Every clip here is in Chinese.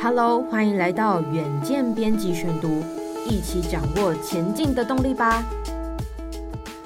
Hello，欢迎来到远见编辑选读，一起掌握前进的动力吧。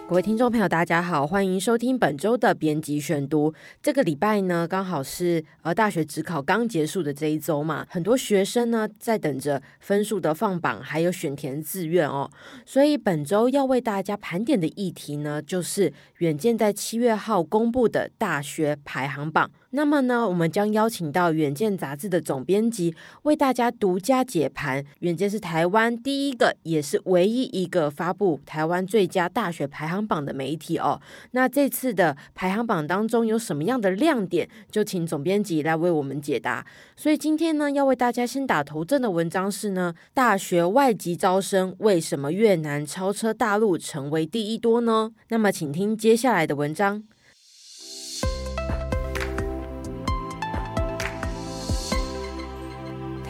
各位听众朋友，大家好，欢迎收听本周的编辑选读。这个礼拜呢，刚好是呃大学指考刚结束的这一周嘛，很多学生呢在等着分数的放榜，还有选填志愿哦。所以本周要为大家盘点的议题呢，就是远见在七月号公布的大学排行榜。那么呢，我们将邀请到远见杂志的总编辑为大家独家解盘。远见是台湾第一个，也是唯一一个发布台湾最佳大学排行榜的媒体哦。那这次的排行榜当中有什么样的亮点？就请总编辑来为我们解答。所以今天呢，要为大家先打头阵的文章是呢，大学外籍招生为什么越南超车大陆成为第一多呢？那么请听接下来的文章。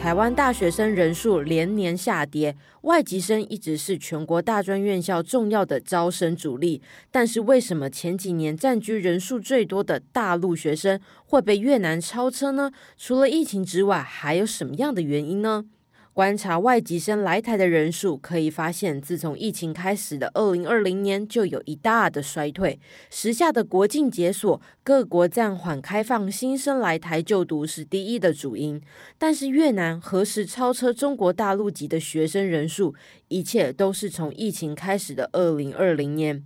台湾大学生人数连年下跌，外籍生一直是全国大专院校重要的招生主力。但是，为什么前几年占据人数最多的大陆学生会被越南超车呢？除了疫情之外，还有什么样的原因呢？观察外籍生来台的人数，可以发现，自从疫情开始的二零二零年，就有一大的衰退。时下的国境解锁，各国暂缓开放新生来台就读是第一的主因。但是越南何时超车中国大陆籍的学生人数？一切都是从疫情开始的二零二零年。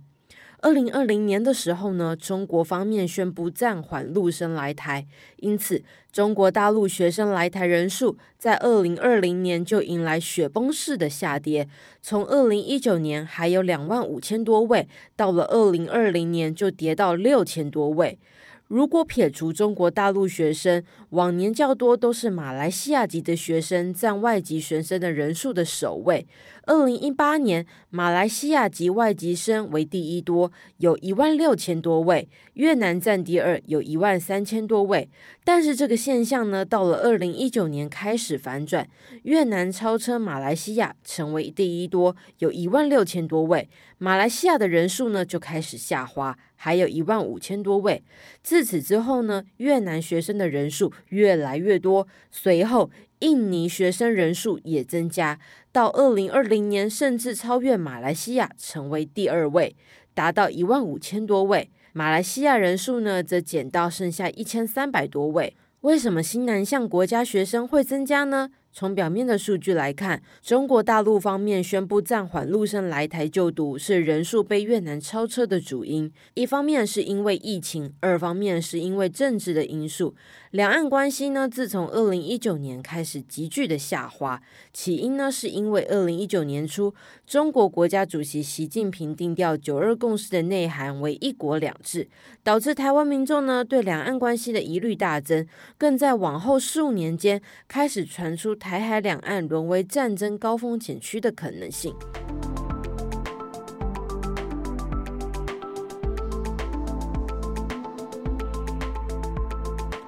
二零二零年的时候呢，中国方面宣布暂缓陆生来台，因此中国大陆学生来台人数在二零二零年就迎来雪崩式的下跌，从二零一九年还有两万五千多位，到了二零二零年就跌到六千多位。如果撇除中国大陆学生，往年较多都是马来西亚籍的学生占外籍学生的人数的首位。二零一八年，马来西亚籍外籍生为第一多，有一万六千多位；越南占第二，有一万三千多位。但是这个现象呢，到了二零一九年开始反转，越南超车马来西亚成为第一多，有一万六千多位；马来西亚的人数呢就开始下滑，还有一万五千多位。自此之后呢，越南学生的人数越来越多，随后。印尼学生人数也增加，到二零二零年甚至超越马来西亚，成为第二位，达到一万五千多位。马来西亚人数呢，则减到剩下一千三百多位。为什么新南向国家学生会增加呢？从表面的数据来看，中国大陆方面宣布暂缓陆生来台就读，是人数被越南超车的主因。一方面是因为疫情，二方面是因为政治的因素。两岸关系呢，自从二零一九年开始急剧的下滑。起因呢，是因为二零一九年初，中国国家主席习近平定调“九二共识”的内涵为“一国两制”，导致台湾民众呢对两岸关系的疑虑大增，更在往后数年间开始传出台。台海两岸沦为战争高风险区的可能性。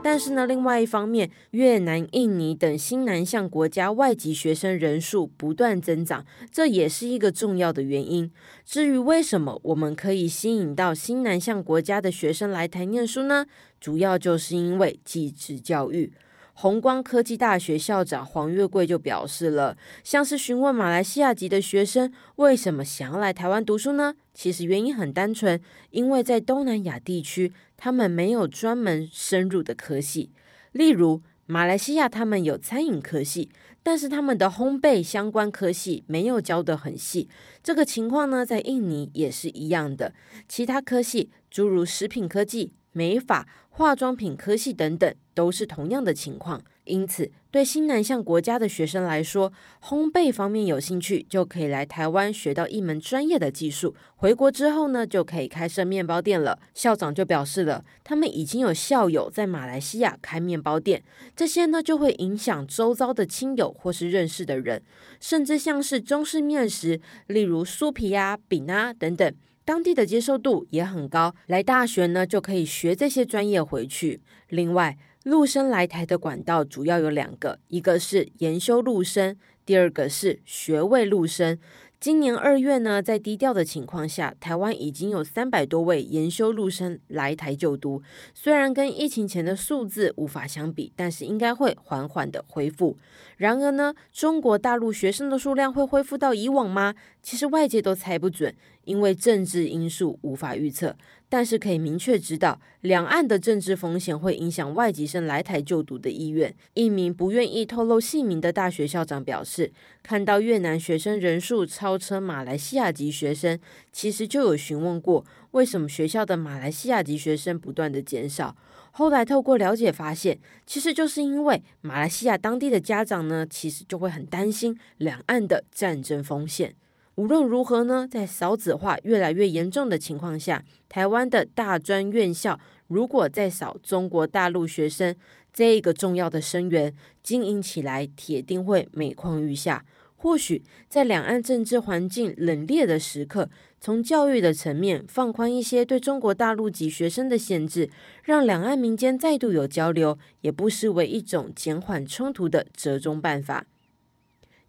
但是呢，另外一方面，越南、印尼等新南向国家外籍学生人数不断增长，这也是一个重要的原因。至于为什么我们可以吸引到新南向国家的学生来台念书呢？主要就是因为技职教育。宏光科技大学校长黄月桂就表示了，像是询问马来西亚籍的学生为什么想要来台湾读书呢？其实原因很单纯，因为在东南亚地区，他们没有专门深入的科系。例如马来西亚，他们有餐饮科系，但是他们的烘焙相关科系没有教得很细。这个情况呢，在印尼也是一样的，其他科系诸如食品科技。美发、化妆品科系等等，都是同样的情况。因此，对新南向国家的学生来说，烘焙方面有兴趣，就可以来台湾学到一门专业的技术。回国之后呢，就可以开设面包店了。校长就表示了，他们已经有校友在马来西亚开面包店，这些呢就会影响周遭的亲友或是认识的人，甚至像是中式面食，例如酥皮啊、饼啊等等。当地的接受度也很高，来大学呢就可以学这些专业回去。另外，陆生来台的管道主要有两个，一个是研修陆生，第二个是学位陆生。今年二月呢，在低调的情况下，台湾已经有三百多位研修陆生来台就读。虽然跟疫情前的数字无法相比，但是应该会缓缓的恢复。然而呢，中国大陆学生的数量会恢复到以往吗？其实外界都猜不准，因为政治因素无法预测。但是可以明确知道，两岸的政治风险会影响外籍生来台就读的意愿。一名不愿意透露姓名的大学校长表示，看到越南学生人数超车马来西亚籍学生，其实就有询问过，为什么学校的马来西亚籍学生不断的减少。后来透过了解发现，其实就是因为马来西亚当地的家长呢，其实就会很担心两岸的战争风险。无论如何呢，在少子化越来越严重的情况下，台湾的大专院校如果再少中国大陆学生这个重要的生源，经营起来铁定会每况愈下。或许在两岸政治环境冷冽的时刻，从教育的层面放宽一些对中国大陆籍学生的限制，让两岸民间再度有交流，也不失为一种减缓冲突的折中办法。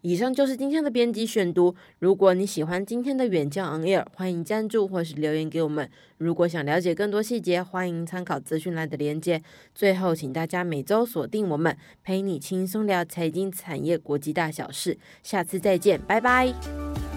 以上就是今天的编辑选读。如果你喜欢今天的远见 On Air，欢迎赞助或是留言给我们。如果想了解更多细节，欢迎参考资讯栏的连接。最后，请大家每周锁定我们，陪你轻松聊财经、产业、国际大小事。下次再见，拜拜。